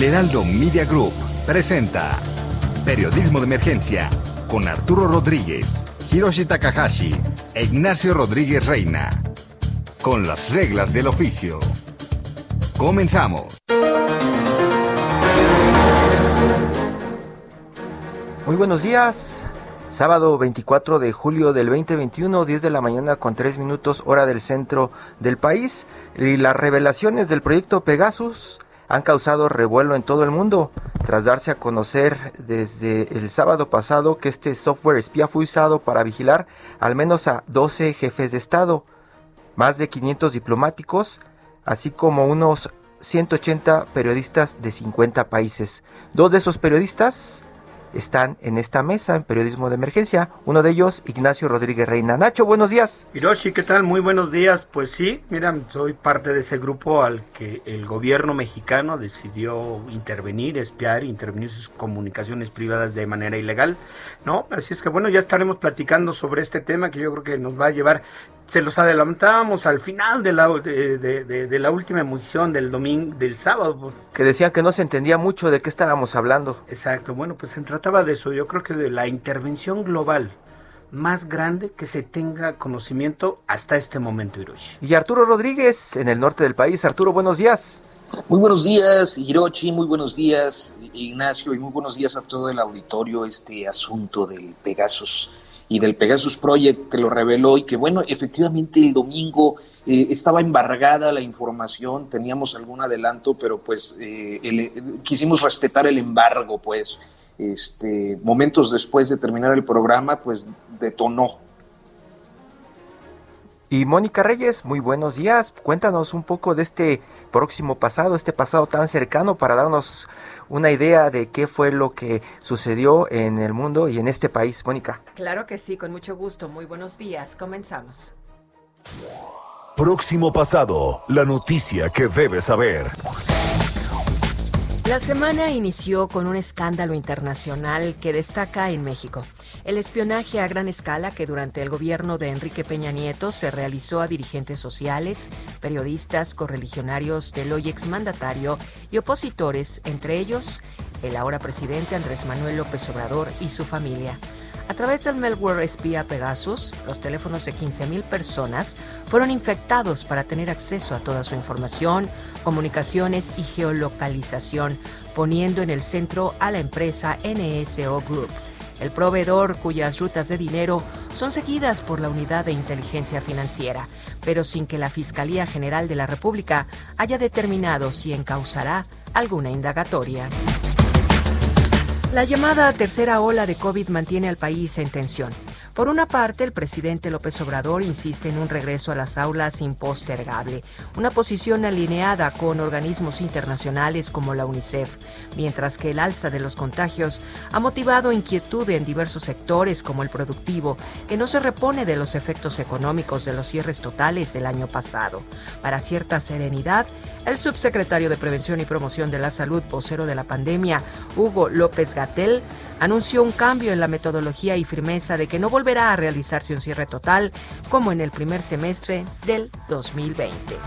El Heraldo Media Group presenta Periodismo de Emergencia con Arturo Rodríguez, Hiroshi Takahashi e Ignacio Rodríguez Reina. Con las reglas del oficio. Comenzamos. Muy buenos días. Sábado 24 de julio del 2021, 10 de la mañana con 3 minutos hora del centro del país. Y las revelaciones del proyecto Pegasus han causado revuelo en todo el mundo tras darse a conocer desde el sábado pasado que este software espía fue usado para vigilar al menos a 12 jefes de Estado, más de 500 diplomáticos, así como unos 180 periodistas de 50 países. Dos de esos periodistas están en esta mesa en periodismo de emergencia. Uno de ellos, Ignacio Rodríguez Reina. Nacho, buenos días. Hiroshi, ¿qué tal? Muy buenos días. Pues sí, mira, soy parte de ese grupo al que el gobierno mexicano decidió intervenir, espiar, intervenir sus comunicaciones privadas de manera ilegal, ¿no? Así es que bueno, ya estaremos platicando sobre este tema que yo creo que nos va a llevar se los adelantábamos al final de la, de, de, la última emisión del domingo, del sábado. Pues. Que decían que no se entendía mucho de qué estábamos hablando. Exacto, bueno, pues se trataba de eso. Yo creo que de la intervención global más grande que se tenga conocimiento hasta este momento, Hiroshi. Y Arturo Rodríguez, en el norte del país. Arturo, buenos días. Muy buenos días, Hiroshi, muy buenos días, Ignacio, y muy buenos días a todo el auditorio. Este asunto del Pegasus y del Pegasus Project que lo reveló y que bueno, efectivamente el domingo eh, estaba embargada la información, teníamos algún adelanto, pero pues eh, quisimos respetar el embargo, pues este, momentos después de terminar el programa, pues detonó. Y Mónica Reyes, muy buenos días. Cuéntanos un poco de este próximo pasado, este pasado tan cercano para darnos una idea de qué fue lo que sucedió en el mundo y en este país. Mónica. Claro que sí, con mucho gusto. Muy buenos días. Comenzamos. Próximo pasado, la noticia que debes saber. La semana inició con un escándalo internacional que destaca en México. El espionaje a gran escala que durante el gobierno de Enrique Peña Nieto se realizó a dirigentes sociales, periodistas, correligionarios del hoy exmandatario y opositores, entre ellos el ahora presidente Andrés Manuel López Obrador y su familia. A través del malware espía Pegasus, los teléfonos de 15.000 personas fueron infectados para tener acceso a toda su información, comunicaciones y geolocalización, poniendo en el centro a la empresa NSO Group, el proveedor cuyas rutas de dinero son seguidas por la Unidad de Inteligencia Financiera, pero sin que la Fiscalía General de la República haya determinado si encausará alguna indagatoria. La llamada tercera ola de COVID mantiene al país en tensión. Por una parte, el presidente López Obrador insiste en un regreso a las aulas impostergable, una posición alineada con organismos internacionales como la UNICEF, mientras que el alza de los contagios ha motivado inquietud en diversos sectores como el productivo, que no se repone de los efectos económicos de los cierres totales del año pasado. Para cierta serenidad, el subsecretario de Prevención y Promoción de la Salud, vocero de la pandemia, Hugo López Gatel, anunció un cambio en la metodología y firmeza de que no a realizarse un cierre total como en el primer semestre del 2020.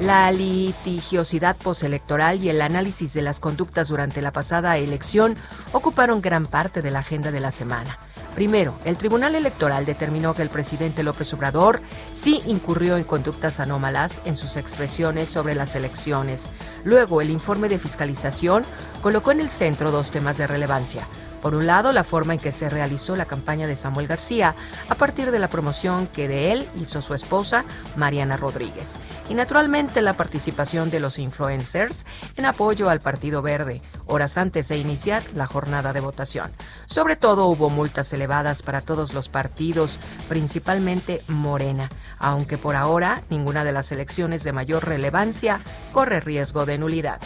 La litigiosidad postelectoral y el análisis de las conductas durante la pasada elección ocuparon gran parte de la agenda de la semana. Primero, el Tribunal Electoral determinó que el presidente López Obrador sí incurrió en conductas anómalas en sus expresiones sobre las elecciones. Luego, el informe de fiscalización colocó en el centro dos temas de relevancia por un lado, la forma en que se realizó la campaña de Samuel García a partir de la promoción que de él hizo su esposa, Mariana Rodríguez. Y naturalmente la participación de los influencers en apoyo al Partido Verde, horas antes de iniciar la jornada de votación. Sobre todo hubo multas elevadas para todos los partidos, principalmente Morena, aunque por ahora ninguna de las elecciones de mayor relevancia corre riesgo de nulidad.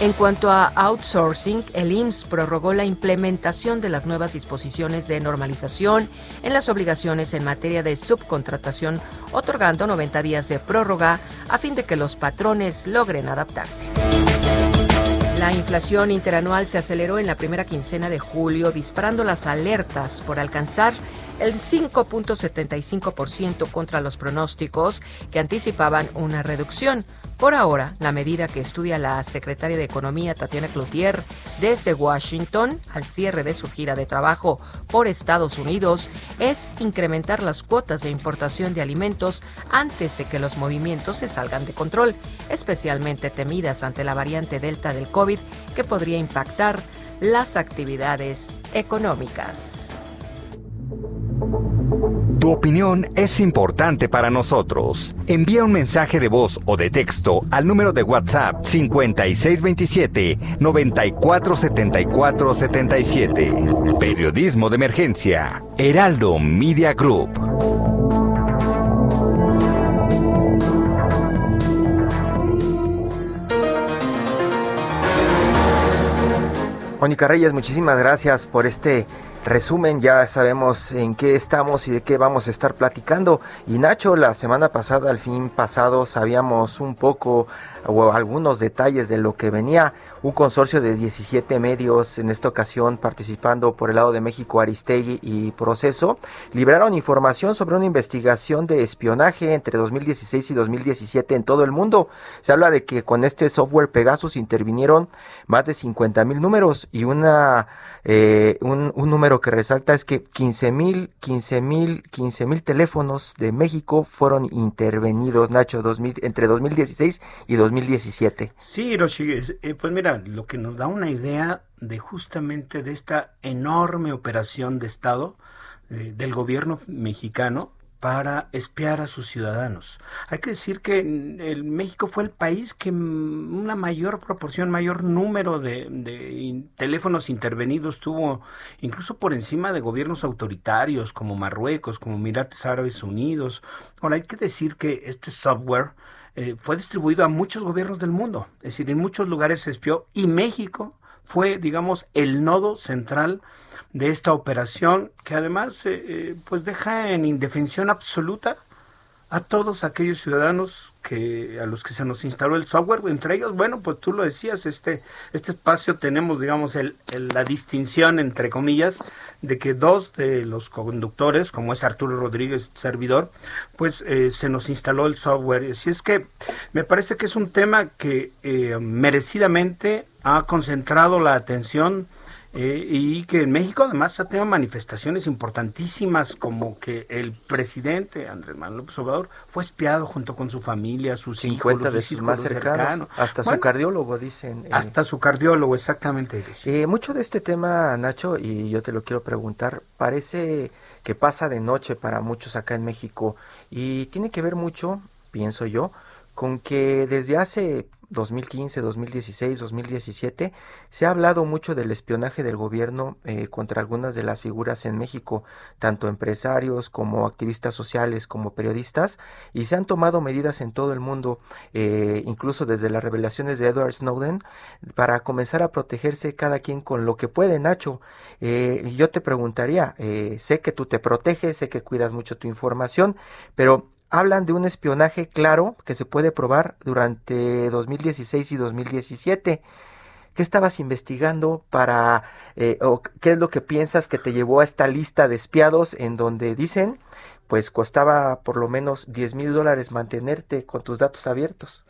En cuanto a outsourcing, el IMSS prorrogó la implementación de las nuevas disposiciones de normalización en las obligaciones en materia de subcontratación, otorgando 90 días de prórroga a fin de que los patrones logren adaptarse. La inflación interanual se aceleró en la primera quincena de julio, disparando las alertas por alcanzar el 5.75% contra los pronósticos que anticipaban una reducción. Por ahora, la medida que estudia la secretaria de Economía Tatiana Cloutier desde Washington al cierre de su gira de trabajo por Estados Unidos es incrementar las cuotas de importación de alimentos antes de que los movimientos se salgan de control, especialmente temidas ante la variante Delta del COVID que podría impactar las actividades económicas. Tu opinión es importante para nosotros. Envía un mensaje de voz o de texto al número de WhatsApp 5627 947477. Periodismo de emergencia. Heraldo Media Group. Mónica Reyes, muchísimas gracias por este resumen, ya sabemos en qué estamos y de qué vamos a estar platicando. Y Nacho, la semana pasada, al fin pasado, sabíamos un poco o algunos detalles de lo que venía. Un consorcio de 17 medios, en esta ocasión participando por el lado de México, Aristegui y Proceso, liberaron información sobre una investigación de espionaje entre 2016 y 2017 en todo el mundo. Se habla de que con este software Pegasus intervinieron más de 50 mil números y una eh, un, un, número que resalta es que 15 mil, 15 mil, 15 mil teléfonos de México fueron intervenidos, Nacho, 2000, entre 2016 y 2017. Sí, Hiroshi, eh, pues mira, lo que nos da una idea de justamente de esta enorme operación de Estado eh, del gobierno mexicano para espiar a sus ciudadanos. Hay que decir que el México fue el país que una mayor proporción, mayor número de, teléfonos intervenidos tuvo, incluso por encima de gobiernos autoritarios como Marruecos, como Emiratos Árabes Unidos. Ahora hay que decir que este software eh, fue distribuido a muchos gobiernos del mundo, es decir, en muchos lugares se espió y México fue, digamos, el nodo central de esta operación que además eh, eh, pues deja en indefensión absoluta a todos aquellos ciudadanos que a los que se nos instaló el software, entre ellos, bueno, pues tú lo decías, este este espacio tenemos, digamos, el, la distinción entre comillas de que dos de los conductores, como es Arturo Rodríguez, servidor, pues eh, se nos instaló el software. Así es que me parece que es un tema que merecidamente ha concentrado la atención eh, y que en México además ha tenido manifestaciones importantísimas como que el presidente Andrés Manuel López Obrador fue espiado junto con su familia, sus 50 de sus más cercanos, hasta su cardiólogo dicen. Eh. hasta su cardiólogo, exactamente. Eh, mucho de este tema, Nacho, y yo te lo quiero preguntar, parece que pasa de noche para muchos acá en México y tiene que ver mucho, pienso yo, con que desde hace 2015, 2016, 2017, se ha hablado mucho del espionaje del gobierno eh, contra algunas de las figuras en México, tanto empresarios como activistas sociales como periodistas, y se han tomado medidas en todo el mundo, eh, incluso desde las revelaciones de Edward Snowden, para comenzar a protegerse cada quien con lo que puede, Nacho. Eh, yo te preguntaría, sé que tú te proteges, sé que cuidas mucho tu información, pero hablan de un espionaje claro que se puede probar durante 2016 y 2017. ¿Qué estabas investigando para, eh, o qué es lo que piensas que te llevó a esta lista de espiados en donde dicen, pues costaba por lo menos 10 mil dólares mantenerte con tus datos abiertos?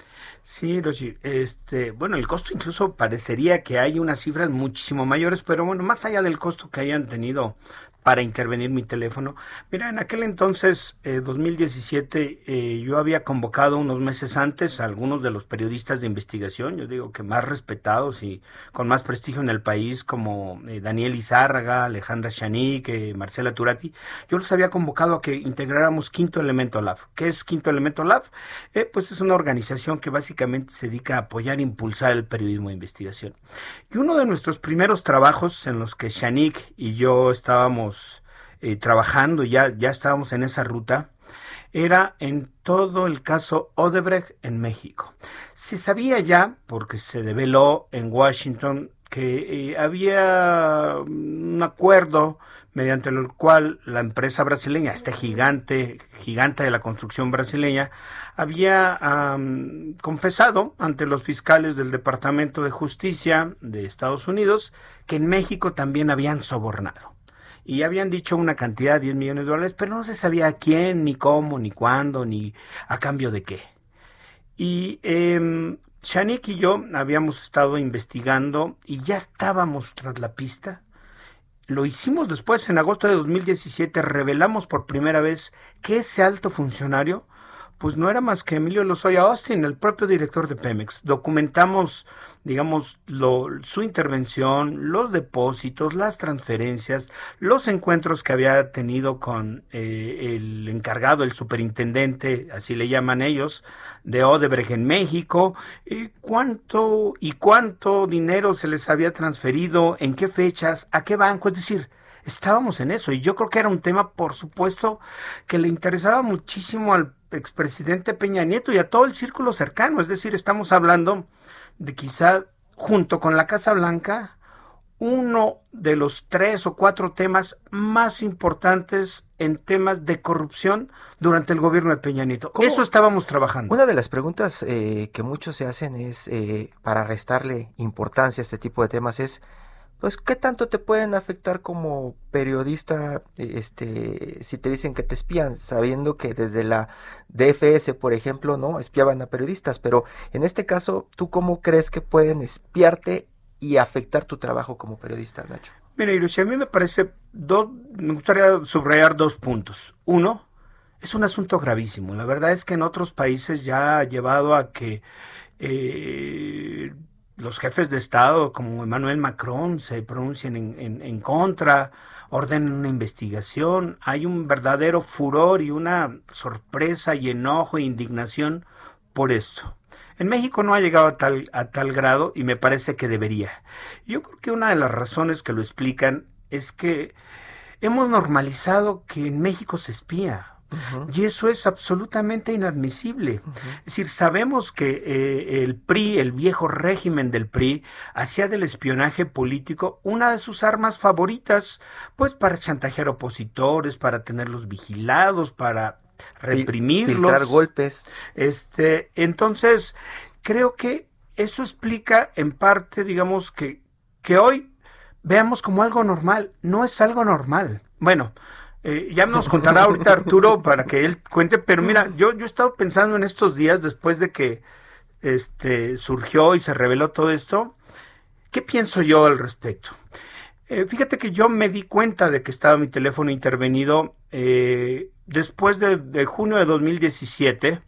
Sí, Roshi, este, bueno, el costo incluso parecería que hay unas cifras muchísimo mayores, pero bueno, más allá del costo que hayan tenido para intervenir mi teléfono. Mira, en aquel entonces, eh, 2017, eh, yo había convocado unos meses antes a algunos de los periodistas de investigación, yo digo que más respetados y con más prestigio en el país, como eh, Daniel Izárraga, Alejandra Chanik, eh, Marcela Turati. Yo los había convocado a que integráramos Quinto Elemento Lab. ¿Qué es Quinto Elemento Lab? pues es una organización que básicamente se dedica a apoyar e impulsar el periodismo de investigación. Y uno de nuestros primeros trabajos en los que Chanik y yo estábamos eh, trabajando, ya, ya estábamos en esa ruta, era en todo el caso Odebrecht en México. Se sabía ya, porque se develó en Washington, que eh, había un acuerdo mediante el cual la empresa brasileña, este gigante, gigante de la construcción brasileña, había confesado ante los fiscales del Departamento de Justicia de Estados Unidos que en México también habían sobornado. Y habían dicho una cantidad de 10 millones de dólares, pero no se sabía a quién, ni cómo, ni cuándo, ni a cambio de qué. Y eh, Shanik y yo habíamos estado investigando y ya estábamos tras la pista lo hicimos después, en agosto de 2017, revelamos por primera vez que ese alto funcionario, pues no era más que Emilio Lozoya Austin, el propio director de Pemex. Documentamos digamos, lo, su intervención, los depósitos, las transferencias, los encuentros que había tenido con eh, el encargado, el superintendente, así le llaman ellos, de Odebrecht en México, eh, cuánto y cuánto dinero se les había transferido, en qué fechas, a qué banco, es decir, estábamos en eso. Y yo creo que era un tema, por supuesto, que le interesaba muchísimo al expresidente Peña Nieto y a todo el círculo cercano, es decir, estamos hablando de quizá junto con la Casa Blanca uno de los tres o cuatro temas más importantes en temas de corrupción durante el gobierno de Peña Nieto. Eso estábamos trabajando. Una de las preguntas eh, que muchos se hacen es, eh, para restarle importancia a este tipo de temas, es pues qué tanto te pueden afectar como periodista este si te dicen que te espían sabiendo que desde la DFS por ejemplo no espiaban a periodistas pero en este caso tú cómo crees que pueden espiarte y afectar tu trabajo como periodista Nacho mira Hiroshi, a mí me parece dos me gustaría subrayar dos puntos. Uno es un asunto gravísimo. La verdad es que en otros países ya ha llevado a que eh, los jefes de Estado como Emmanuel Macron se pronuncian en, en, contra, ordenen una investigación, hay un verdadero furor y una sorpresa y enojo e indignación por esto. En México no ha llegado a tal, a tal grado y me parece que debería. Yo creo que una de las razones que lo explican es que hemos normalizado que en México se espía. Y eso es absolutamente inadmisible. Es decir, sabemos que eh, el PRI, el viejo régimen del PRI, hacía del espionaje político una de sus armas favoritas, pues para chantajear opositores, para tenerlos vigilados, para reprimirlos. Filtrar golpes. Este, entonces, creo que eso explica en parte, digamos, que, que hoy veamos como algo normal. No es algo normal. Bueno, eh, ya nos contará ahorita Arturo para que él cuente, pero mira, yo, yo he estado pensando en estos días después de que este, surgió y se reveló todo esto, ¿qué pienso yo al respecto? Eh, fíjate que yo me di cuenta de que estaba mi teléfono intervenido eh, después de, de, junio de 2017,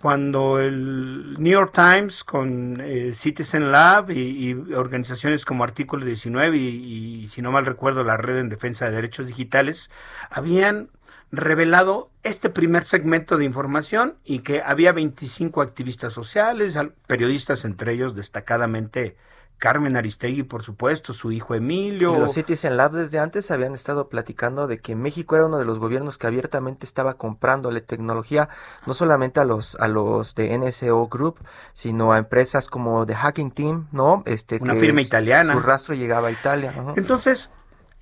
cuando el New York Times con eh, Citizen Lab y, organizaciones como Artículo 19 y, y, si no mal recuerdo, la Red en Defensa de Derechos Digitales, habían revelado este primer segmento de información y que había 25 activistas sociales, periodistas entre ellos destacadamente Carmen Aristegui, por supuesto, su hijo Emilio. Y los Citizen Lab desde antes habían estado platicando de que México era uno de los gobiernos que abiertamente estaba comprándole tecnología, no solamente a los a los de NSO Group, sino a empresas como The Hacking Team, ¿no? Este, Una firma italiana. Su rastro llegaba a Italia. Entonces,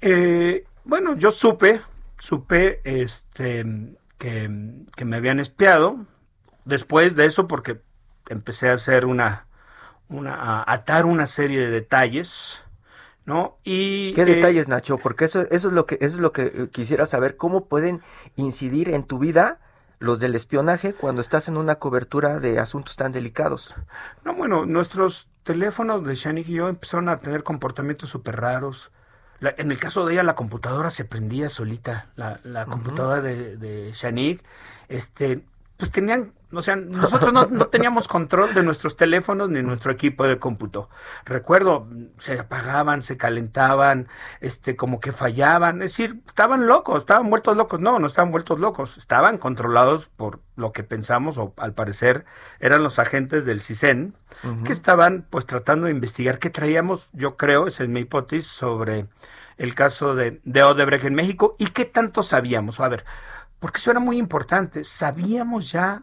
eh, bueno, yo supe, supe este, que, que me habían espiado. Después de eso, porque empecé a hacer una una, atar una serie de detalles, ¿no? Y, ¿Qué detalles, Nacho? Porque eso, eso, es lo que, eso es lo que eh, quisiera saber, cómo pueden incidir en tu vida los del espionaje cuando estás en una cobertura de asuntos tan delicados. No, bueno, nuestros teléfonos de Shanik y yo empezaron a tener comportamientos súper raros. en el caso de ella, la computadora se prendía solita, la, la computadora de, de Shanik, este, pues tenían, o sea, nosotros no, no, teníamos control de nuestros teléfonos ni nuestro equipo de cómputo. Recuerdo, se apagaban, se calentaban, este, como que fallaban, es decir, estaban locos, estaban vueltos locos. No, no estaban vueltos locos, estaban controlados por lo que pensamos, o al parecer eran los agentes del CISEN, que estaban pues tratando de investigar qué traíamos, yo creo, esa es mi hipótesis, sobre el caso de, de Odebrecht en México y qué tanto sabíamos. A ver, porque eso era muy importante. Sabíamos ya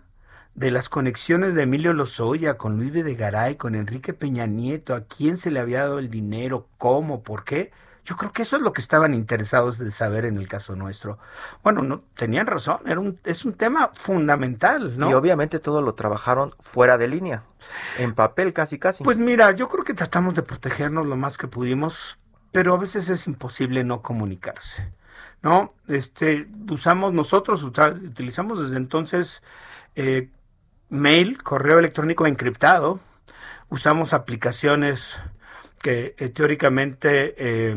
de las conexiones de Emilio Lozoya con Luis de Garay, con Enrique Peña Nieto, a quién se le había dado el dinero, cómo, por qué. Yo creo que eso es lo que estaban interesados de saber en el caso nuestro. Bueno, no tenían razón, era un, es un tema fundamental, ¿no? Y obviamente todo lo trabajaron fuera de línea, en papel casi casi. Pues mira, yo creo que tratamos de protegernos lo más que pudimos, pero a veces es imposible no comunicarse. ¿No? Este, usamos nosotros, utilizamos desde entonces eh, mail, correo electrónico encriptado, usamos aplicaciones que eh, teóricamente eh,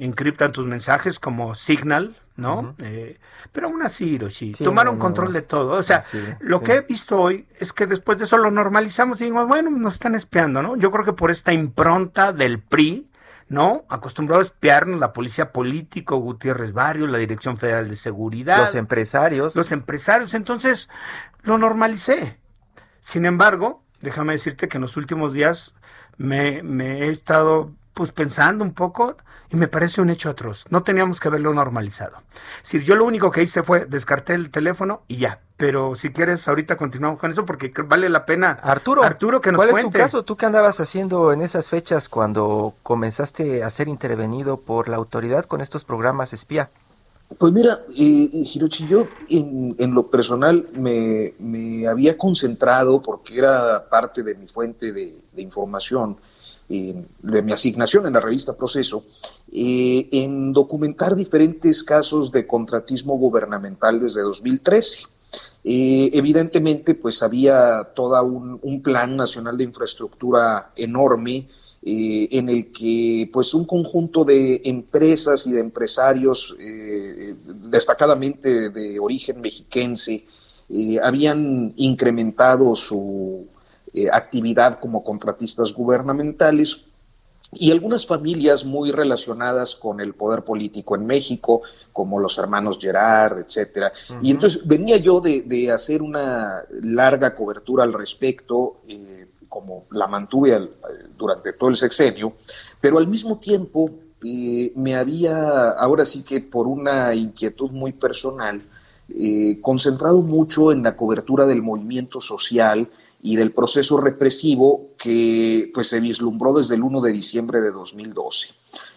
encriptan tus mensajes como Signal, ¿no? eh, pero aún así, Hiroshi, Sí, tomaron no, no, control no, de todo. O sea, sí, lo sí. que he visto hoy es que después de eso lo normalizamos y dijimos, bueno, nos están espiando, ¿no? Yo creo que por esta impronta del PRI, ¿no? Acostumbrado a espiarnos la policía político, Gutiérrez Barrios, la Dirección Federal de Seguridad, Los empresarios. los empresarios. Entonces, lo normalicé. Sin embargo, déjame decirte que en los últimos días me, me he estado pues pensando un poco y me parece un hecho atroz. No teníamos que haberlo normalizado. Si yo lo único que hice fue descarté el teléfono y ya. Pero si quieres, ahorita continuamos con eso porque vale la pena. Arturo, Arturo, que nos ¿cuál cuente. es tu caso? ¿Tú qué andabas haciendo en esas fechas cuando comenzaste a ser intervenido por la autoridad con estos programas espía? Pues mira, eh, Hirochi, yo en, en lo personal me, me había concentrado, porque era parte de mi fuente de, de información, eh, de mi asignación en la revista Proceso, eh, en documentar diferentes casos de contratismo gubernamental desde 2013. Eh, evidentemente, pues había todo un, plan nacional de infraestructura enorme en el que pues un conjunto de empresas y de empresarios destacadamente de origen mexiquense habían incrementado su eh, actividad como contratistas gubernamentales y algunas familias muy relacionadas con el poder político en México, como los hermanos Gerard, etcétera. Y entonces venía yo de, de hacer una larga cobertura al respecto, eh, como la mantuve al- durante todo el sexenio, pero al mismo tiempo eh, me había, ahora sí que por una inquietud muy personal, eh, concentrado mucho en la cobertura del movimiento social y del proceso represivo que pues, se vislumbró desde el 1 de diciembre de 2012.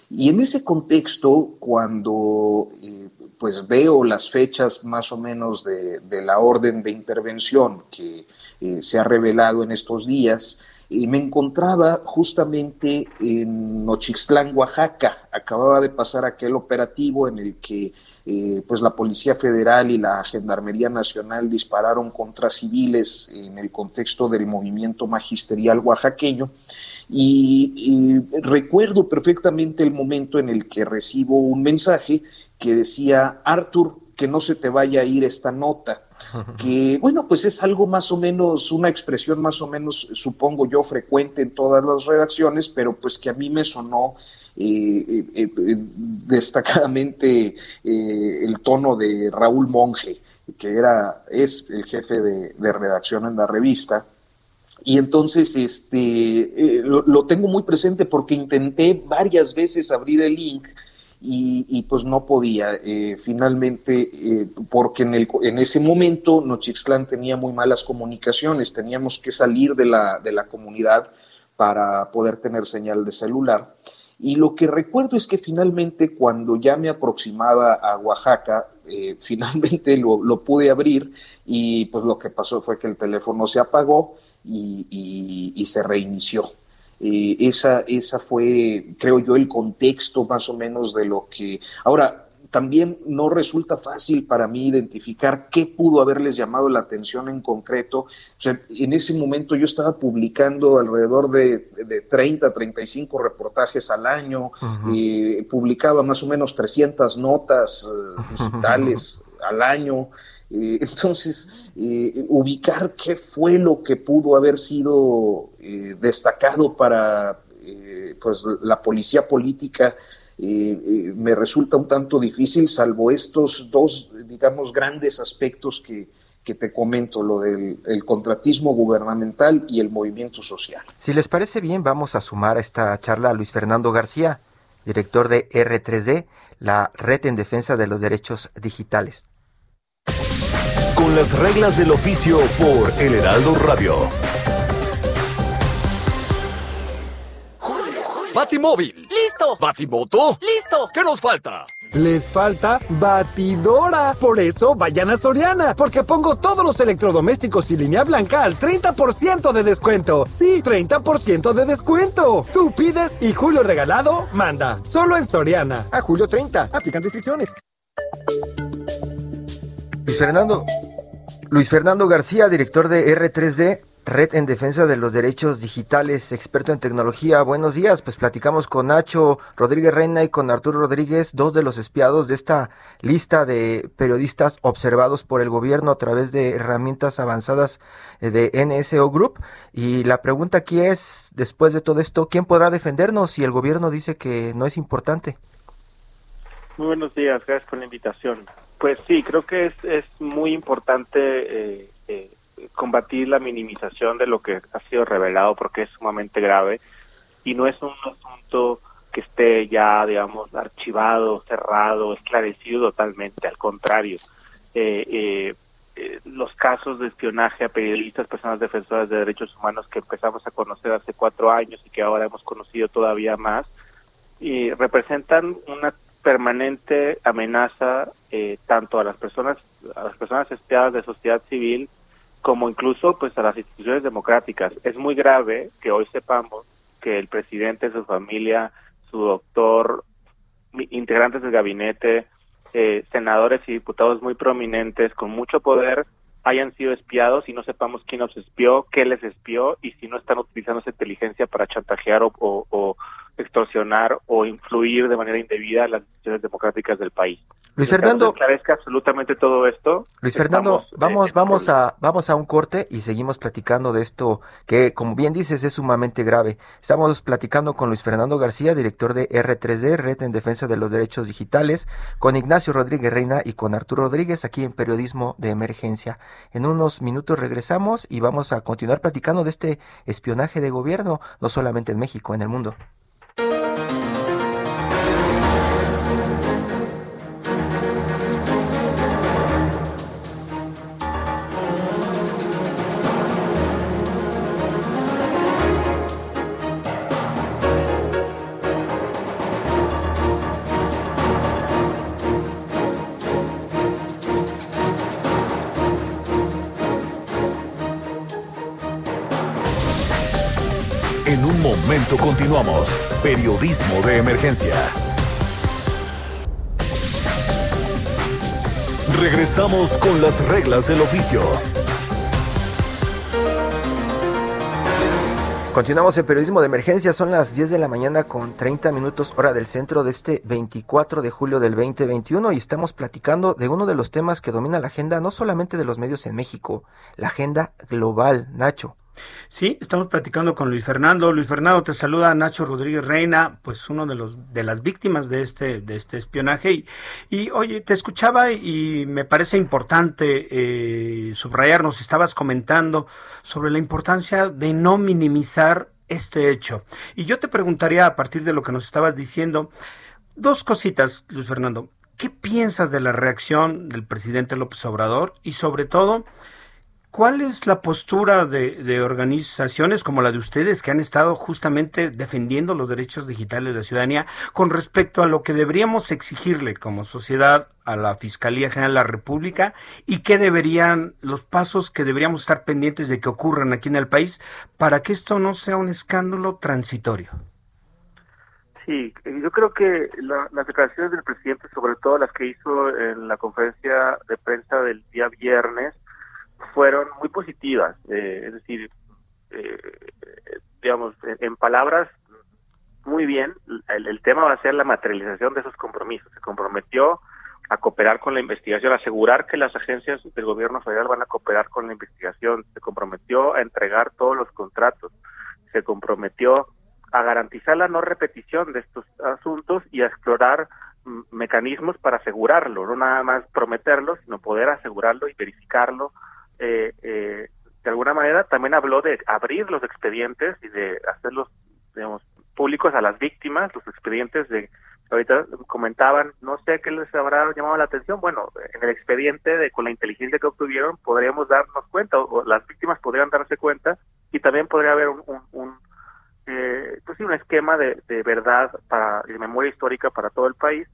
Y en ese contexto, cuando eh, pues veo las fechas más o menos de, de la orden de intervención que eh, se ha revelado en estos días, eh, me encontraba justamente en Nochixtlán, Oaxaca. Acababa de pasar aquel operativo en el que eh, pues la Policía Federal y la Gendarmería Nacional dispararon contra civiles en el contexto del movimiento magisterial oaxaqueño. Y, y recuerdo perfectamente el momento en el que recibo un mensaje que decía, Arthur, que no se te vaya a ir esta nota que bueno, pues es algo más o menos, una expresión más o menos, supongo yo, frecuente en todas las redacciones, pero pues que a mí me sonó eh, eh, eh, destacadamente el tono de Raúl Monge, que era, es el jefe de, redacción en la revista. Y entonces este, lo, lo tengo muy presente porque intenté varias veces abrir el link y, pues no podía. Eh, finalmente, eh, porque en, el, en, ese momento Nochixtlán tenía muy malas comunicaciones, teníamos que salir de la, de la comunidad para poder tener señal de celular. Y lo que recuerdo es que finalmente cuando ya me aproximaba a Oaxaca, eh, finalmente lo, lo, pude abrir y pues lo que pasó fue que el teléfono se apagó y, y se reinició. Eh, esa, esa fue, creo yo, el contexto más o menos de lo que... Ahora, también no resulta fácil para mí identificar qué pudo haberles llamado la atención en concreto. O sea, en ese momento yo estaba publicando alrededor de, de 30, 35 reportajes al año, uh -huh. eh, publicaba más o menos 300 notas eh, digitales al año. Eh, entonces, eh, ubicar qué fue lo que pudo haber sido eh, destacado para pues, la policía política me resulta un tanto difícil, salvo estos dos, digamos, grandes aspectos que, que te comento, lo del el contratismo gubernamental y el movimiento social. Si les parece bien, vamos a sumar a esta charla a Luis Fernando García, director de R3D, la Red en Defensa de los Derechos Digitales. con las reglas del oficio por El Heraldo Radio. Batimóvil. ¡Listo! Batimoto. ¡Listo! ¿Qué nos falta? Les falta batidora. Por eso vayan a Soriana, porque pongo todos los electrodomésticos y línea blanca al 30% de descuento. Sí, 30% de descuento. Tú pides y Julio Regalado manda. Solo en Soriana. A julio 30. Aplican restricciones. Luis Fernando, Luis Fernando García, director de R3D, Red en Defensa de los Derechos Digitales, experto en tecnología. Buenos días, pues platicamos con Nacho Rodríguez Reina y con Arturo Rodríguez, dos de los espiados de esta lista de periodistas observados por el gobierno a través de herramientas avanzadas eh, de NSO Group. Y la pregunta aquí es, después de todo esto, ¿quién podrá defendernos si el gobierno dice que no es importante? Muy buenos días, gracias por la invitación. Pues sí, creo que es, muy importante eh, combatir la minimización de lo que ha sido revelado porque es sumamente grave y no es un asunto que esté ya, digamos, archivado, cerrado, esclarecido totalmente, al contrario. Eh, eh, eh, los casos de espionaje a periodistas, personas defensoras de derechos humanos que empezamos a conocer hace cuatro años y que ahora hemos conocido todavía más, y representan una permanente amenaza tanto a las personas a las personas espiadas de sociedad civil como incluso pues a las instituciones democráticas. Es muy grave que hoy sepamos que el presidente, su familia, su doctor, integrantes del gabinete, eh, senadores y diputados muy prominentes con mucho poder hayan sido espiados y no sepamos quién los espió, qué les espió y si no están utilizando esa inteligencia para chantajear o, o extorsionar o influir de manera indebida las instituciones democráticas del país. Luis Fernando, esclarezca absolutamente todo esto. Luis Fernando, vamos, vamos a, vamos a un corte y seguimos platicando de esto que, como bien dices, es sumamente grave. Estamos platicando con Luis Fernando García, director de R3D, Red en Defensa de los Derechos Digitales, con Ignacio Rodríguez Reina y con Arturo Rodríguez aquí en Periodismo de Emergencia. En unos minutos regresamos y vamos a continuar platicando de este espionaje de gobierno, no solamente en México, en el mundo. Continuamos. Periodismo de emergencia. Regresamos con las reglas del oficio. Continuamos en periodismo de emergencia, son las 10 de la mañana con 30 minutos hora del centro de este 24 de julio del 2021 y estamos platicando de uno de los temas que domina la agenda no solamente de los medios en México, la agenda global, Nacho. Sí, estamos platicando con Luis Fernando. Luis Fernando, te saluda Nacho Rodríguez Reina, pues uno de los de las víctimas de este de este espionaje y, y oye, te escuchaba y me parece importante eh, subrayarnos. Estabas comentando sobre la importancia de no minimizar este hecho. Y yo te preguntaría a partir de lo que nos estabas diciendo dos cositas, Luis Fernando. ¿Qué piensas de la reacción del presidente López Obrador y sobre todo ¿Cuál es la postura de, organizaciones como la de ustedes que han estado justamente defendiendo los derechos digitales de la ciudadanía con respecto a lo que deberíamos exigirle como sociedad a la Fiscalía General de la República y qué deberían, los pasos que deberíamos estar pendientes de que ocurran aquí en el país para que esto no sea un escándalo transitorio? Sí, yo creo que las declaraciones del presidente, sobre todo las que hizo en la conferencia de prensa del día viernes, fueron muy positivas, eh, es decir, eh, digamos, en, palabras muy bien, el, tema va a ser la materialización de esos compromisos. Se comprometió a cooperar con la investigación, asegurar que las agencias del gobierno federal van a cooperar con la investigación, se comprometió a entregar todos los contratos, se comprometió a garantizar la no repetición de estos asuntos y a explorar mecanismos para asegurarlo, no nada más prometerlo, sino poder asegurarlo y verificarlo eh, eh, de alguna manera también habló de abrir los expedientes y de hacerlos digamos, públicos a las víctimas, los expedientes de ahorita comentaban, no sé qué les habrá llamado la atención, bueno, en el expediente de con la inteligencia que obtuvieron podríamos darnos cuenta, o, las víctimas podrían darse cuenta, y también podría haber un, un, eh, pues sí, un esquema de, de verdad para de memoria histórica para todo el país,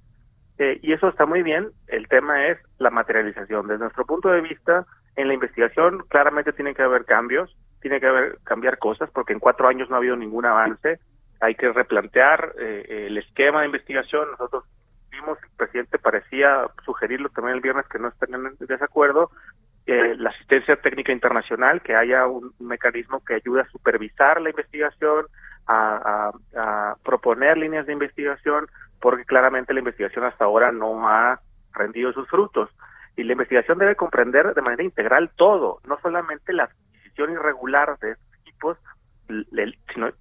eh, y eso está muy bien, el tema es la materialización. Desde nuestro punto de vista, en la investigación claramente tiene que haber cambios, tiene que haber cambiar cosas, porque en cuatro años no ha habido ningún avance, hay que replantear eh, el esquema de investigación. Nosotros vimos, el presidente parecía sugerirlo también el viernes que no están en desacuerdo, eh, la asistencia técnica internacional, que haya un, mecanismo que ayude a supervisar la investigación, a, proponer líneas de investigación, porque claramente la investigación hasta ahora no ha rendido sus frutos. Y la investigación debe comprender de manera integral todo, no solamente la adquisición irregular de estos equipos,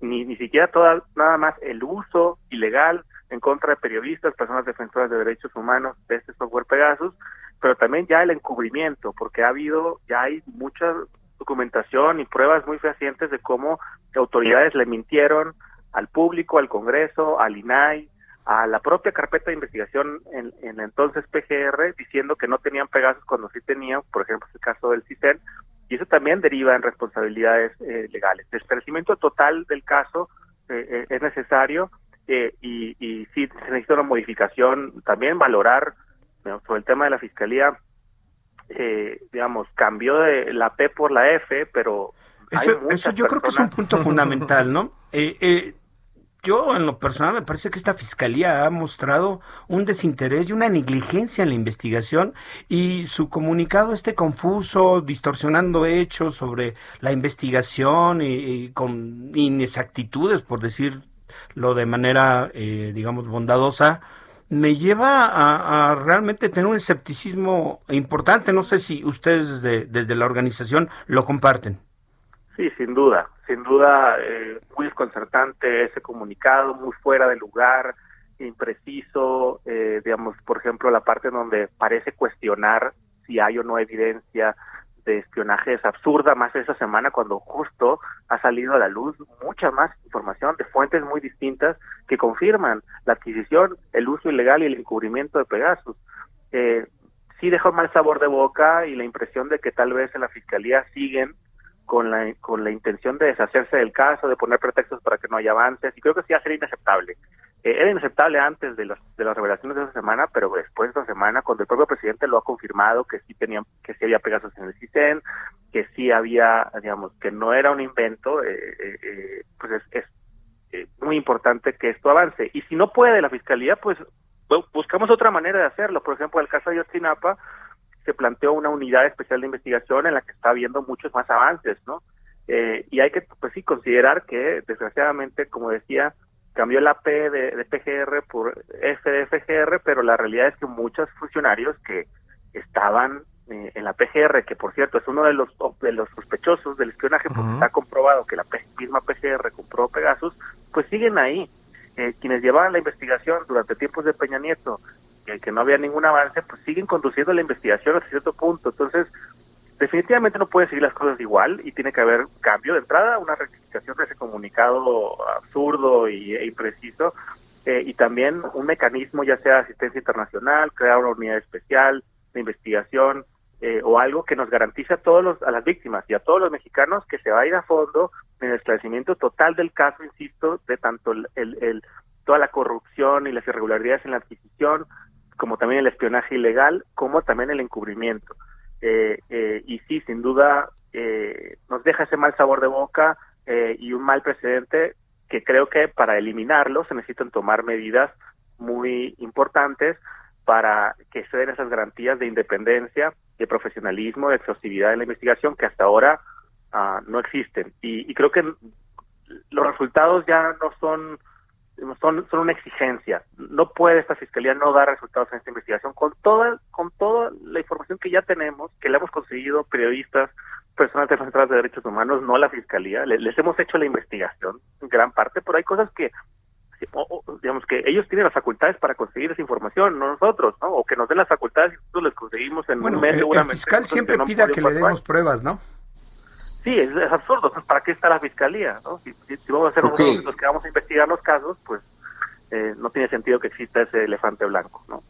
ni, ni siquiera toda, nada más el uso ilegal en contra de periodistas, personas defensoras de derechos humanos de este software Pegasus, pero también ya el encubrimiento, porque ha habido, ya hay mucha documentación y pruebas muy fehacientes de cómo autoridades le mintieron al público, al Congreso, al INAI, a la propia carpeta de investigación en, en entonces PGR, diciendo que no tenían Pegasus cuando sí tenían, por ejemplo, el caso del CISEN, y eso también deriva en responsabilidades eh, legales. El esclarecimiento total del caso eh, eh, es necesario y, y sí se necesita una modificación, también valorar sobre el tema de la fiscalía, digamos, cambió de la P por la F, pero... Eso, eso yo creo que es un punto fundamental, ¿no? eh, yo en lo personal me parece que esta fiscalía ha mostrado un desinterés y una negligencia en la investigación y su comunicado esté confuso, distorsionando hechos sobre la investigación y, con inexactitudes, por decirlo de manera, eh, digamos, bondadosa, me lleva a, realmente tener un escepticismo importante. No sé si ustedes desde la organización lo comparten. Sí, sin duda sin duda eh, muy desconcertante ese comunicado, muy fuera de lugar, impreciso, eh, digamos, por ejemplo, la parte en donde parece cuestionar si hay o no evidencia de espionaje es absurda, más esa semana cuando justo ha salido a la luz mucha más información de fuentes muy distintas que confirman la adquisición, el uso ilegal y el encubrimiento de Pegasus. Eh, sí dejó mal sabor de boca y la impresión de que tal vez en la fiscalía siguen con la, con la intención de deshacerse del caso, de poner pretextos para que no haya avances, y creo que sí va a ser inaceptable. Eh, era inaceptable antes de, los, de las revelaciones de esa semana, pero después de esa semana, cuando el propio presidente lo ha confirmado que sí tenían, que sí había Pegasus en el CISEN, que sí había, digamos, que no era un invento, eh, eh, pues es, es muy importante que esto avance. Y si no puede la fiscalía, pues buscamos otra manera de hacerlo. Por ejemplo, el caso de Yotzinapa, se planteó una unidad especial de investigación en la que está habiendo muchos más avances, ¿no? Eh, y hay que, pues sí, considerar que, desgraciadamente, como decía, cambió la P de, PGR por F de FGR, pero la realidad es que muchos funcionarios que estaban eh, en la PGR, que por cierto es uno de los de los sospechosos del espionaje, porque está comprobado que la misma PGR compró Pegasus, pues siguen ahí. Eh, quienes llevaban la investigación durante tiempos de Peña Nieto que, no había ningún avance, pues siguen conduciendo la investigación hasta cierto punto. Entonces, definitivamente no pueden seguir las cosas igual y tiene que haber cambio. De entrada, una rectificación de ese comunicado absurdo y, e impreciso. Eh, y también un mecanismo, ya sea asistencia internacional, crear una unidad especial de investigación eh, o algo que nos garantice a todos los, a las víctimas y a todos los mexicanos que se va a ir a fondo en el esclarecimiento total del caso, insisto, de tanto el, el toda la corrupción y las irregularidades en la adquisición, como también el espionaje ilegal, como también el encubrimiento. Eh, eh, y sí, sin duda, eh, nos deja ese mal sabor de boca y un mal precedente que creo que para eliminarlo se necesitan tomar medidas muy importantes para que se den esas garantías de independencia, de profesionalismo, de exhaustividad en la investigación que hasta ahora ah, no existen. y creo que los resultados ya no son son, son una exigencia. No puede esta fiscalía no dar resultados en esta investigación con toda, con toda la información que ya tenemos, que le hemos conseguido periodistas, personas defensoras de derechos humanos, no la fiscalía. Les, hemos hecho la investigación en gran parte, pero hay cosas que digamos que ellos tienen las facultades para conseguir esa información, no nosotros, ¿no? O que nos den las facultades y nosotros les conseguimos en un mes seguramente. El fiscal siempre pida que le demos pruebas, ¿no? Sí, es, absurdo. ¿para qué está la fiscalía? ¿no? Si, vamos a ser nosotros los que vamos a investigar los casos, pues eh, no tiene sentido que exista ese elefante blanco, ¿no?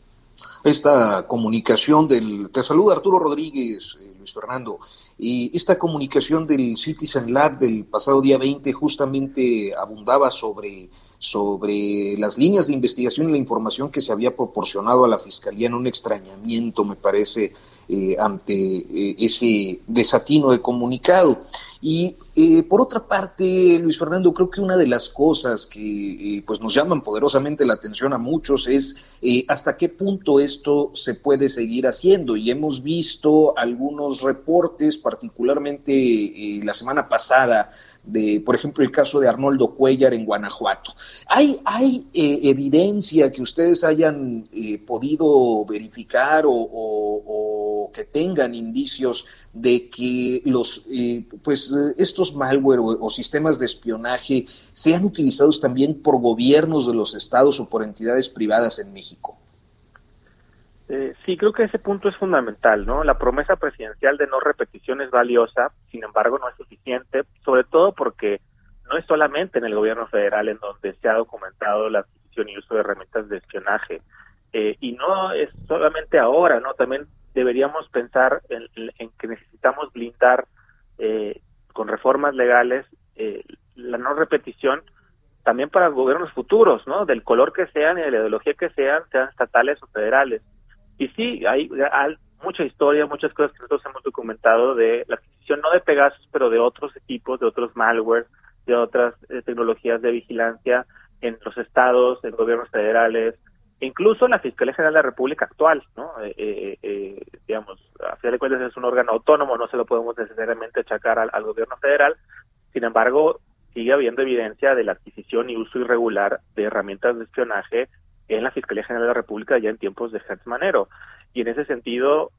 Esta comunicación del... Te saluda Arturo Rodríguez, eh, Luis Fernando. Y esta comunicación del Citizen Lab del pasado día 20 justamente abundaba sobre, sobre las líneas de investigación y la información que se había proporcionado a la Fiscalía en un extrañamiento, me parece, eh, ante eh, ese desatino de comunicado. Y eh, por otra parte, Luis Fernando, creo que una de las cosas que pues nos llaman poderosamente la atención a muchos es hasta qué punto esto se puede seguir haciendo. Y hemos visto algunos reportes, particularmente la semana pasada, de, por ejemplo, el caso de Arnoldo Cuellar en Guanajuato. ¿Hay, hay evidencia que ustedes hayan podido verificar o que tengan indicios de que los eh, pues estos malware o, sistemas de espionaje sean utilizados también por gobiernos de los estados o por entidades privadas en México. Eh, sí, creo que ese punto es fundamental, ¿no? La promesa presidencial de no repetición es valiosa, sin embargo no es suficiente, sobre todo porque no es solamente en el gobierno federal en donde se ha documentado la adquisición y uso de herramientas de espionaje, eh, y no es solamente ahora, ¿no? También deberíamos pensar en, que necesitamos blindar eh, con reformas legales eh, la no repetición también para gobiernos futuros, ¿no? Del color que sean y de la ideología que sean, sean estatales o federales. Y sí, hay, mucha historia, muchas cosas que nosotros hemos documentado de la adquisición no de Pegasus, pero de otros equipos, de otros malware, de otras eh, tecnologías de vigilancia en los estados, en gobiernos federales, incluso la Fiscalía General de la República actual, ¿no? Eh, eh, digamos, a fin de cuentas es un órgano autónomo, no se lo podemos necesariamente achacar al, gobierno federal, sin embargo, sigue habiendo evidencia de la adquisición y uso irregular de herramientas de espionaje en la Fiscalía General de la República ya en tiempos de Hertz Manero. Y en ese sentido,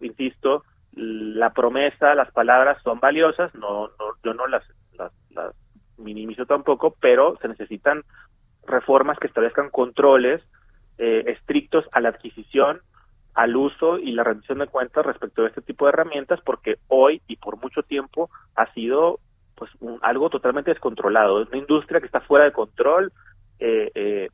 insisto, la promesa, las palabras son valiosas, no, no yo no las, las, minimizo tampoco, pero se necesitan reformas que establezcan controles eh, estrictos a la adquisición, al uso y la rendición de cuentas respecto a este tipo de herramientas, porque hoy y por mucho tiempo ha sido pues algo totalmente descontrolado. Es una industria que está fuera de control, eh, eh,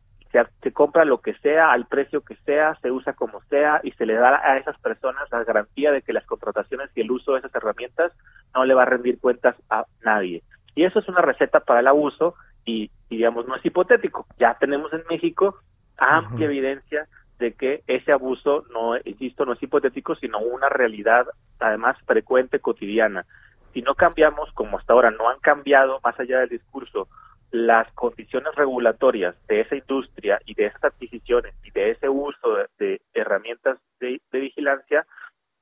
se, se, compra lo que sea, al precio que sea, se usa como sea y se le da a esas personas la garantía de que las contrataciones y el uso de esas herramientas no le va a rendir cuentas a nadie. Y eso es una receta para el abuso y, y digamos, no es hipotético. Ya tenemos en México amplia evidencia de que ese abuso, no, insisto, no es hipotético, sino una realidad además frecuente, cotidiana. Si no cambiamos, como hasta ahora no han cambiado, más allá del discurso, las condiciones regulatorias de esa industria y de esas adquisiciones y de ese uso de, herramientas de, vigilancia,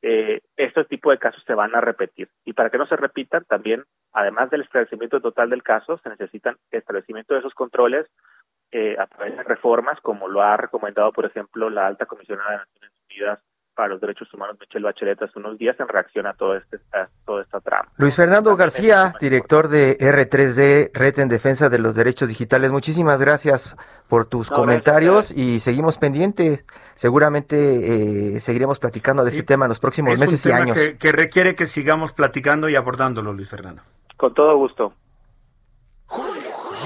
eh, estos tipos de casos se van a repetir. Y para que no se repitan, también, además del esclarecimiento total del caso, se necesitan establecimiento de esos controles, eh, a través de reformas, como lo ha recomendado, por ejemplo, la alta comisionada de Naciones Unidas para los Derechos Humanos, Michelle Bachelet, hace unos días en reacción a todo este a toda esta trama. Luis Fernando García, director de R3D, Red en Defensa de los Derechos Digitales, muchísimas gracias por tus comentarios y seguimos pendientes. Seguramente eh, seguiremos platicando de ese tema en los próximos meses y años. Que, que requiere que sigamos platicando y abordándolo, Luis Fernando. Con todo gusto.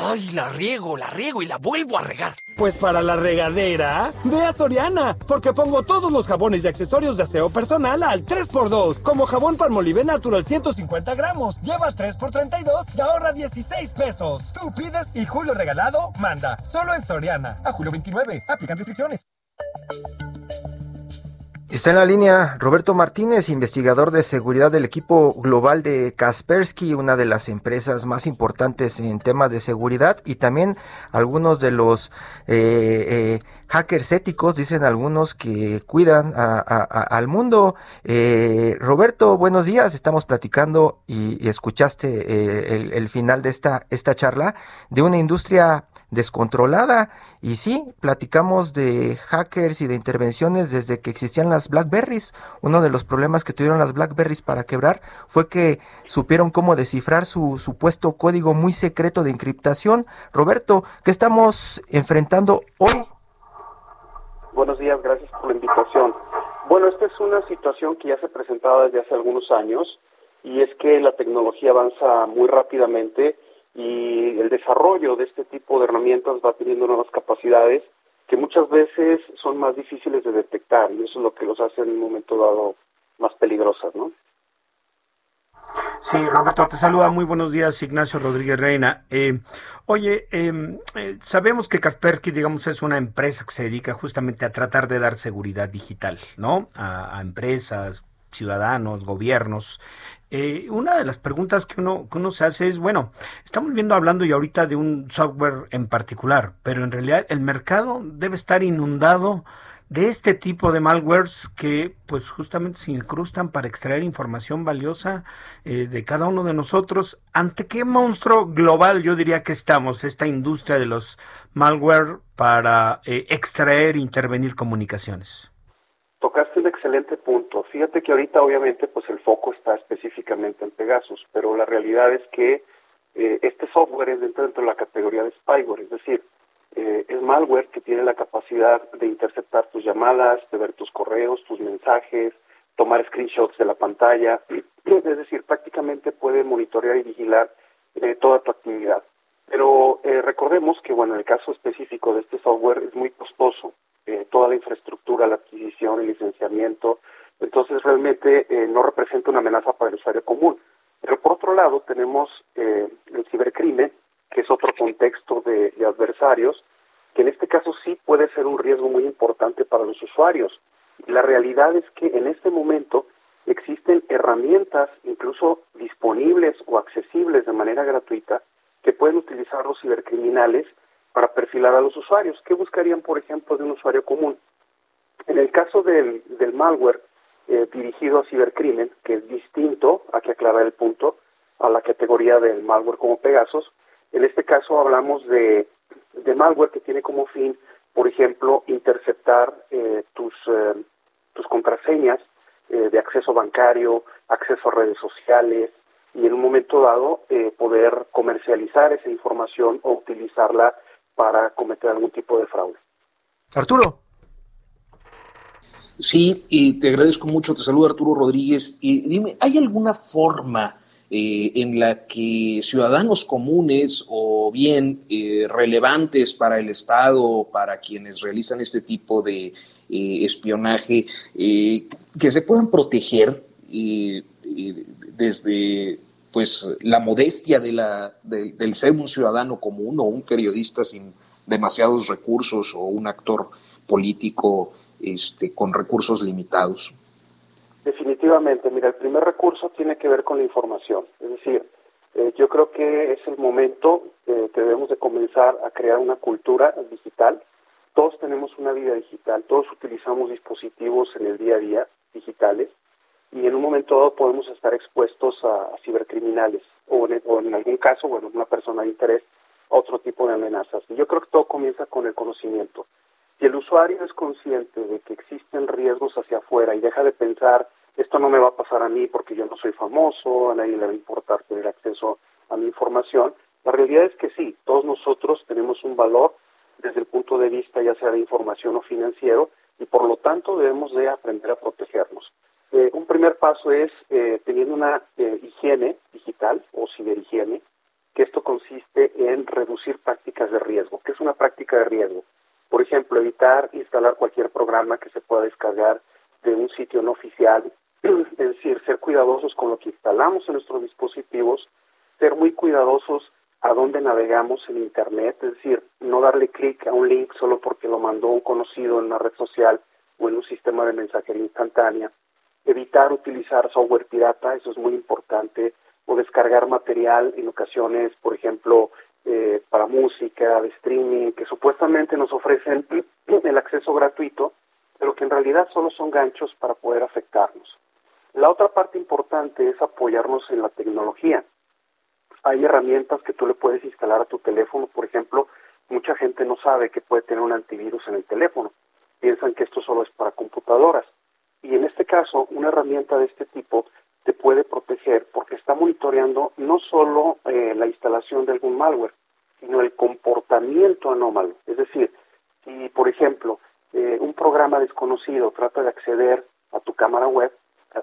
¡Ay, la riego, la riego y la vuelvo a regar! Pues para la regadera, ve a Soriana, porque pongo todos los jabones y accesorios de aseo personal al 3x2. Como jabón Palmolive Natural 150 gramos, lleva 3x32 y ahorra 16 pesos. Tú pides y Julio Regalado manda. Solo en Soriana. A julio 29. Aplican restricciones. Está en la línea Roberto Martínez, investigador de seguridad del equipo global de Kaspersky, una de las empresas más importantes en temas de seguridad, y también algunos de los eh, eh, hackers éticos, dicen algunos, que cuidan al mundo. Eh, Roberto, buenos días, estamos platicando y, escuchaste el, el, final de esta, esta charla de una industria descontrolada. Y sí, platicamos de hackers y de intervenciones desde que existían las Blackberries. Uno de los problemas que tuvieron las Blackberries para quebrar fue que supieron cómo descifrar su supuesto código muy secreto de encriptación. Roberto, ¿qué estamos enfrentando hoy? Buenos días, gracias por la invitación. Bueno, esta es una situación que ya se presentaba desde hace algunos años y es que la tecnología avanza muy rápidamente y el desarrollo de este tipo de herramientas va teniendo nuevas capacidades que muchas veces son más difíciles de detectar y eso es lo que los hace en un momento dado más peligrosas, ¿no? Sí, Roberto, te saluda. Muy buenos días, Ignacio Rodríguez Reina. Eh, oye, em, eh, sabemos que Kaspersky, digamos, es una empresa que se dedica justamente a tratar de dar seguridad digital, ¿no? A, empresas, ciudadanos, gobiernos. Eh, una de las preguntas que uno, que uno se hace es, bueno, estamos viendo hablando y ahorita de un software en particular, pero en realidad el mercado debe estar inundado de este tipo de malwares que pues justamente se incrustan para extraer información valiosa eh, de cada uno de nosotros. ¿Ante qué monstruo global yo diría que estamos, esta industria de los malware para eh, extraer e intervenir comunicaciones? Tocaste un excelente punto. Fíjate que ahorita obviamente pues el foco está específicamente en Pegasus, pero la realidad es que eh, este software es dentro, de la categoría de spyware, es decir, eh, es malware que tiene la capacidad de interceptar tus llamadas, de ver tus correos, tus mensajes, tomar screenshots de la pantalla, es decir, prácticamente puede monitorear y vigilar eh, toda tu actividad. Pero recordemos que, bueno, en el caso específico de este software es muy costoso, toda la infraestructura, la adquisición, el licenciamiento, entonces realmente no representa una amenaza para el usuario común. Pero por otro lado tenemos el cibercrimen, que es otro contexto de, adversarios, que en este caso sí puede ser un riesgo muy importante para los usuarios. La realidad es que en este momento existen herramientas incluso disponibles o accesibles de manera gratuita que pueden utilizar los cibercriminales para perfilar a los usuarios. ¿Qué buscarían, por ejemplo, de un usuario común? En el caso del, malware eh, dirigido a cibercrimen, que es distinto, hay que aclarar el punto, a la categoría del malware como Pegasus, en este caso hablamos de, malware que tiene como fin, por ejemplo, interceptar eh, tus, eh, tus contraseñas eh, de acceso bancario, acceso a redes sociales y en un momento dado poder comercializar esa información o utilizarla para cometer algún tipo de fraude. Arturo. Sí, y te agradezco mucho, te saludo Arturo Rodríguez. Y dime, ¿hay alguna forma eh, en la que ciudadanos comunes o bien eh, relevantes para el Estado, para quienes realizan este tipo de eh, espionaje, que se puedan proteger desde pues la modestia de la, del ser un ciudadano común o un periodista sin demasiados recursos o un actor político este, con recursos limitados. Definitivamente, mira, el primer recurso tiene que ver con la información. Es decir, eh, yo creo que es el momento eh, que debemos de comenzar a crear una cultura digital. Todos tenemos una vida digital, todos utilizamos dispositivos en el día a día digitales y en un momento dado podemos estar expuestos a, cibercriminales o en, o en, algún caso, bueno, una persona de interés, otro tipo de amenazas. Y yo creo que todo comienza con el conocimiento. Si el usuario es consciente de que existen riesgos hacia afuera y deja de pensar, esto no me va a pasar a mí porque yo no soy famoso, a nadie le va a importar tener acceso a mi información, la realidad es que sí, todos nosotros tenemos un valor desde el punto de vista ya sea de información o financiero y por lo tanto debemos de aprender a protegernos. Eh, un primer paso es eh, teniendo una eh, higiene digital o ciberhigiene, que esto consiste en reducir prácticas de riesgo. ¿Qué es una práctica de riesgo? Por ejemplo, evitar instalar cualquier programa que se pueda descargar de un sitio no oficial, es decir, ser cuidadosos con lo que instalamos en nuestros dispositivos, ser muy cuidadosos a dónde navegamos en Internet, es decir, no darle clic a un link solo porque lo mandó un conocido en una red social o en un sistema de mensajería instantánea, evitar utilizar software pirata, eso es muy importante, o descargar material en ocasiones, por ejemplo, eh, para música, de streaming, que supuestamente nos ofrecen el acceso gratuito, pero que en realidad solo son ganchos para poder afectarnos. La otra parte importante es apoyarnos en la tecnología. Hay herramientas que tú le puedes instalar a tu teléfono, por ejemplo, mucha gente no sabe que puede tener un antivirus en el teléfono. Piensan que esto solo es para computadoras. Y en este caso, una herramienta de este tipo te puede proteger porque está monitoreando no solo eh, la instalación de algún malware, sino el comportamiento anómalo. Es decir, si por ejemplo eh, un programa desconocido trata de acceder a tu cámara web,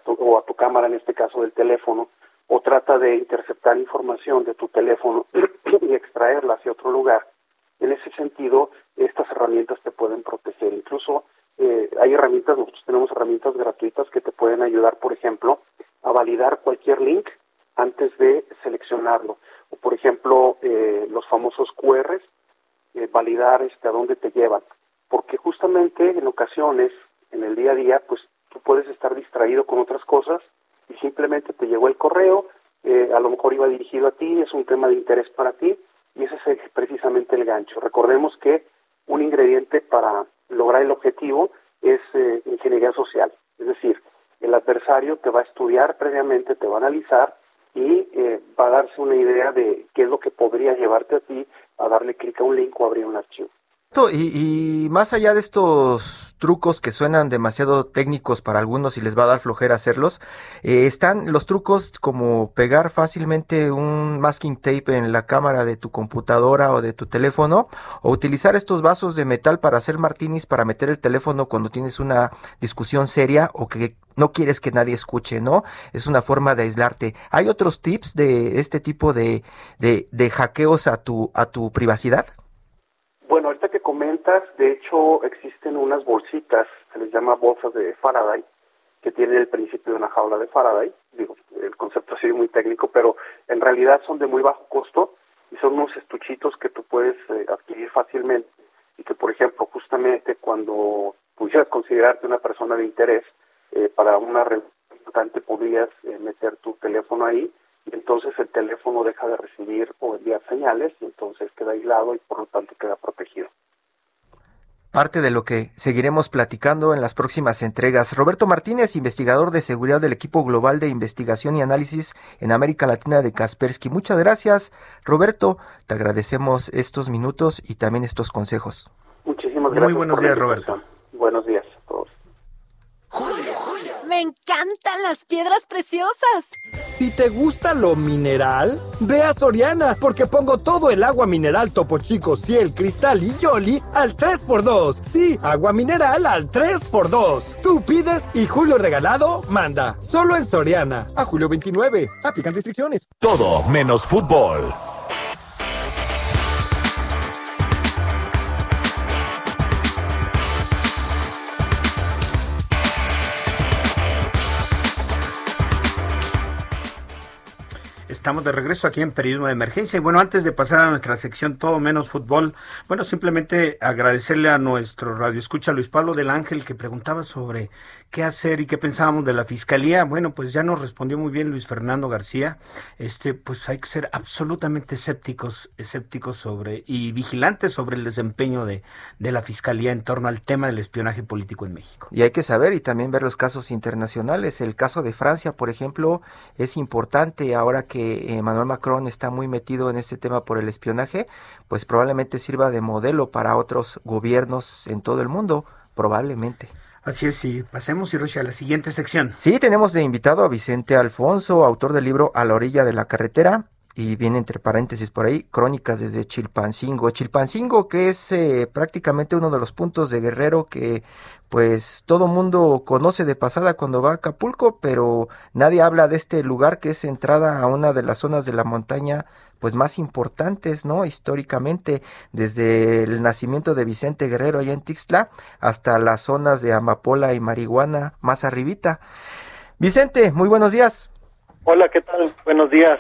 o a tu cámara en este caso del teléfono, o trata de interceptar información de tu teléfono y extraerla hacia otro lugar. En ese sentido, estas herramientas te pueden proteger. Incluso eh, hay herramientas, nosotros tenemos herramientas gratuitas que te pueden ayudar, por ejemplo, a validar cualquier link antes de seleccionarlo. O, por ejemplo, eh, los famosos QRs, eh, validar este, a dónde te llevan. Porque justamente en ocasiones, en el día a día, pues tú puedes estar distraído con otras cosas y simplemente te llegó el correo, eh, a lo mejor iba dirigido a ti, es un tema de interés para ti y ese es precisamente el gancho. Recordemos que un ingrediente para lograr el objetivo es eh, ingeniería social, es decir, el adversario te va a estudiar previamente, te va a analizar y eh, va a darse una idea de qué es lo que podría llevarte a ti a darle clic a un link o abrir un archivo. Y, y, más allá de estos trucos que suenan demasiado técnicos para algunos y les va a dar flojera hacerlos, eh, están los trucos como pegar fácilmente un masking tape en la cámara de tu computadora o de tu teléfono, o utilizar estos vasos de metal para hacer martinis para meter el teléfono cuando tienes una discusión seria o que no quieres que nadie escuche, ¿no? Es una forma de aislarte. ¿Hay otros tips de este tipo de, de, de hackeos a tu, a tu privacidad? De hecho existen unas bolsitas, se les llama bolsas de Faraday, que tienen el principio de una jaula de Faraday. Digo, el concepto sido muy técnico, pero en realidad son de muy bajo costo y son unos estuchitos que tú puedes eh, adquirir fácilmente y que, por ejemplo, justamente cuando pudieras considerarte una persona de interés eh, para una reunión podrías eh, meter tu teléfono ahí y entonces el teléfono deja de recibir o enviar señales y entonces queda aislado y por lo tanto queda protegido. Parte de lo que seguiremos platicando en las próximas entregas. Roberto Martínez, investigador de seguridad del equipo global de investigación y análisis en América Latina de Kaspersky. Muchas gracias, Roberto. Te agradecemos estos minutos y también estos consejos. Muchísimas gracias. Muy buenos días, Roberto. Buenos días a todos. Me encantan las piedras preciosas. Si te gusta lo mineral, ve a Soriana, porque pongo todo el agua mineral Topo Chico, Ciel, Cristal y Yoli al 3x2. Sí, agua mineral al 3x2. Tú pides y Julio Regalado manda. Solo en Soriana. A julio 29. Aplican restricciones. Todo menos fútbol. Estamos de regreso aquí en Periodismo de Emergencia. Y bueno, antes de pasar a nuestra sección Todo Menos Fútbol, bueno, simplemente agradecerle a nuestro radio escucha Luis Pablo del Ángel que preguntaba sobre qué hacer y qué pensábamos de la fiscalía. Bueno, pues ya nos respondió muy bien Luis Fernando García. Este, pues hay que ser absolutamente escépticos, escépticos sobre y vigilantes sobre el desempeño de, de la fiscalía en torno al tema del espionaje político en México. Y hay que saber y también ver los casos internacionales. El caso de Francia, por ejemplo, es importante ahora que Emmanuel Macron está muy metido en este tema por el espionaje, pues probablemente sirva de modelo para otros gobiernos en todo el mundo, probablemente. Así es, sí. Pasemos, Hiroshi, a la siguiente sección. Sí, tenemos de invitado a Vicente Alfonso, autor del libro A la orilla de la carretera, y viene entre paréntesis por ahí, Crónicas desde Chilpancingo. Chilpancingo, que es eh, prácticamente uno de los puntos de Guerrero que pues todo mundo conoce de pasada cuando va a Acapulco, pero nadie habla de este lugar que es entrada a una de las zonas de la montaña pues más importantes, ¿no? Históricamente, desde el nacimiento de Vicente Guerrero allá en Tixla hasta las zonas de Amapola y Marihuana más arribita. Vicente, muy buenos días. Hola, ¿qué tal? Buenos días.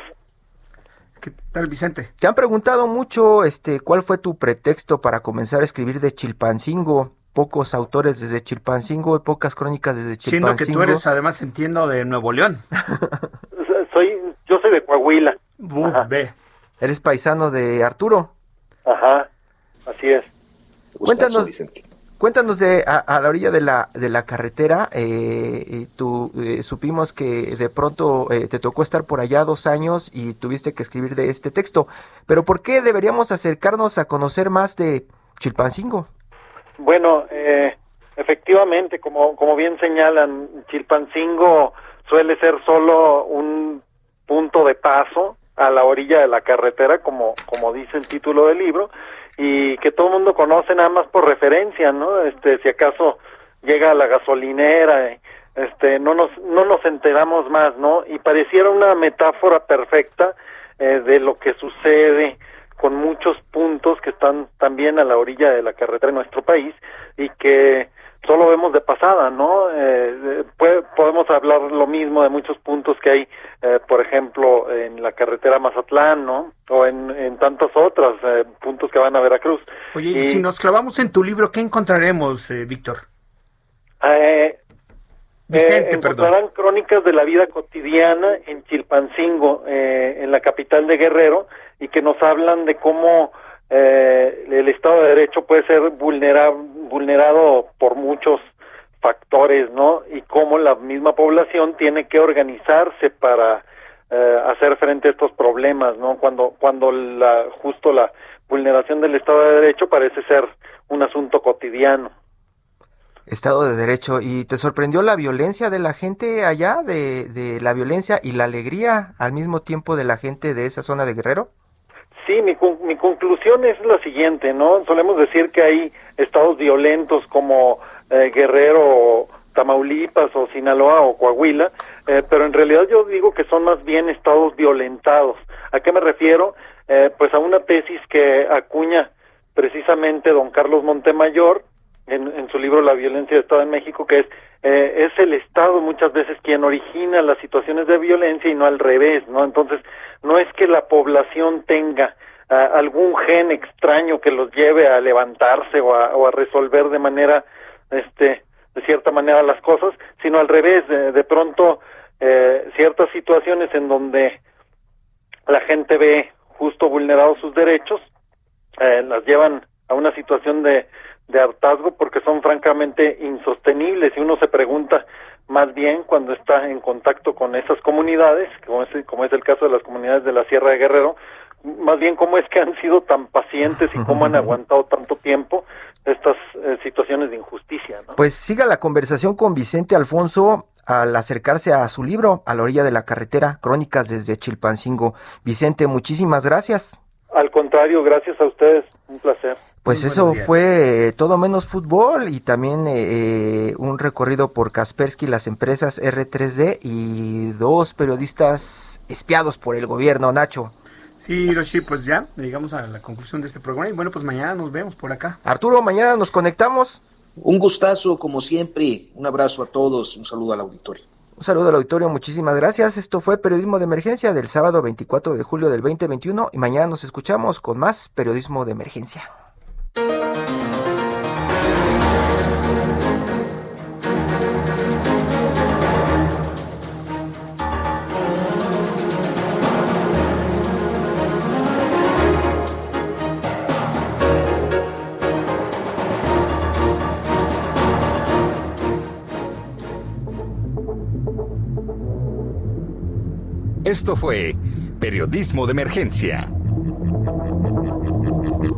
¿Qué tal, Vicente? Te han preguntado mucho, este, ¿cuál fue tu pretexto para comenzar a escribir de Chilpancingo? Pocos autores desde Chilpancingo y pocas crónicas desde Chilpancingo. Siendo que tú eres, además, entiendo, de Nuevo León. soy, yo soy de Coahuila. Uh, ve. Eres paisano de Arturo. Ajá, así es. Cuéntanos, Vicente. Cuéntanos de a, la orilla de la de la carretera. Eh, tú eh, supimos que de pronto eh, te tocó estar por allá dos años y tuviste que escribir de este texto. Pero ¿por qué deberíamos acercarnos a conocer más de Chilpancingo? Bueno, eh, efectivamente, como como bien señalan, Chilpancingo suele ser solo un punto de paso a la orilla de la carretera, como, como dice el título del libro, y que todo el mundo conoce nada más por referencia, ¿no? Este, si acaso llega a la gasolinera, este, no nos, no nos enteramos más, ¿no? Y pareciera una metáfora perfecta eh, de lo que sucede con muchos puntos que están también a la orilla de la carretera en nuestro país y que solo vemos de pasada, ¿no? Eh, podemos hablar lo mismo de muchos puntos que hay, eh, por ejemplo, en la carretera Mazatlán, ¿no? O en, en tantas otras eh, puntos que van a Veracruz. Oye, y, si nos clavamos en tu libro, ¿qué encontraremos, Víctor? Vicente, encontrarán crónicas de la vida cotidiana en Chilpancingo, en la capital de Guerrero, y que nos hablan de cómo eh, el Estado de Derecho puede ser vulnerado por muchos factores, ¿no? Y cómo la misma población tiene que organizarse para eh, hacer frente a estos problemas, ¿no? Cuando, cuando la, justo la vulneración del Estado de Derecho parece ser un asunto cotidiano. Estado de Derecho. ¿Y te sorprendió la violencia de la gente allá, de la violencia y la alegría al mismo tiempo de la gente de esa zona de Guerrero? Sí, mi, mi conclusión es la siguiente, ¿no? Solemos decir que hay estados violentos como eh, Guerrero, Tamaulipas o Sinaloa o Coahuila, eh, pero en realidad yo digo que son más bien estados violentados. ¿A qué me refiero? Eh, pues a una tesis que acuña precisamente don Carlos Montemayor en, en su libro La violencia de Estado en México, que es es el Estado muchas veces quien origina las situaciones de violencia y no al revés, ¿no? Entonces, no es que la población tenga ah, algún gen extraño que los lleve a levantarse o a, resolver de manera, este, de cierta manera las cosas, sino al revés, de, pronto eh, ciertas situaciones en donde la gente ve justo vulnerados sus derechos, eh, las llevan a una situación de, de hartazgo porque son francamente insostenibles y uno se pregunta más bien cuando está en contacto con esas comunidades, como es, como es el caso de las comunidades de la Sierra de Guerrero, más bien cómo es que han sido tan pacientes y cómo han aguantado tanto tiempo estas eh, situaciones de injusticia. Pues siga la conversación con Vicente Alfonso al acercarse a su libro, A la orilla de la carretera, Crónicas desde Chilpancingo. Vicente, muchísimas gracias. Al contrario, gracias a ustedes, un placer. Pues eso fue todo menos fútbol y también eh, eh, un recorrido por Kaspersky, las empresas R3D y dos periodistas espiados por el gobierno, Nacho. Sí, Hiroshi, pues ya llegamos a la conclusión de este programa y bueno, pues mañana nos vemos por acá. Arturo, mañana nos conectamos. Un gustazo, como siempre. Un abrazo a todos, un saludo al auditorio. Un saludo al auditorio, muchísimas gracias. Esto fue Periodismo de Emergencia del sábado 24 de julio del 2021 y mañana nos escuchamos con más Periodismo de Emergencia. Esto fue Periodismo de Emergencia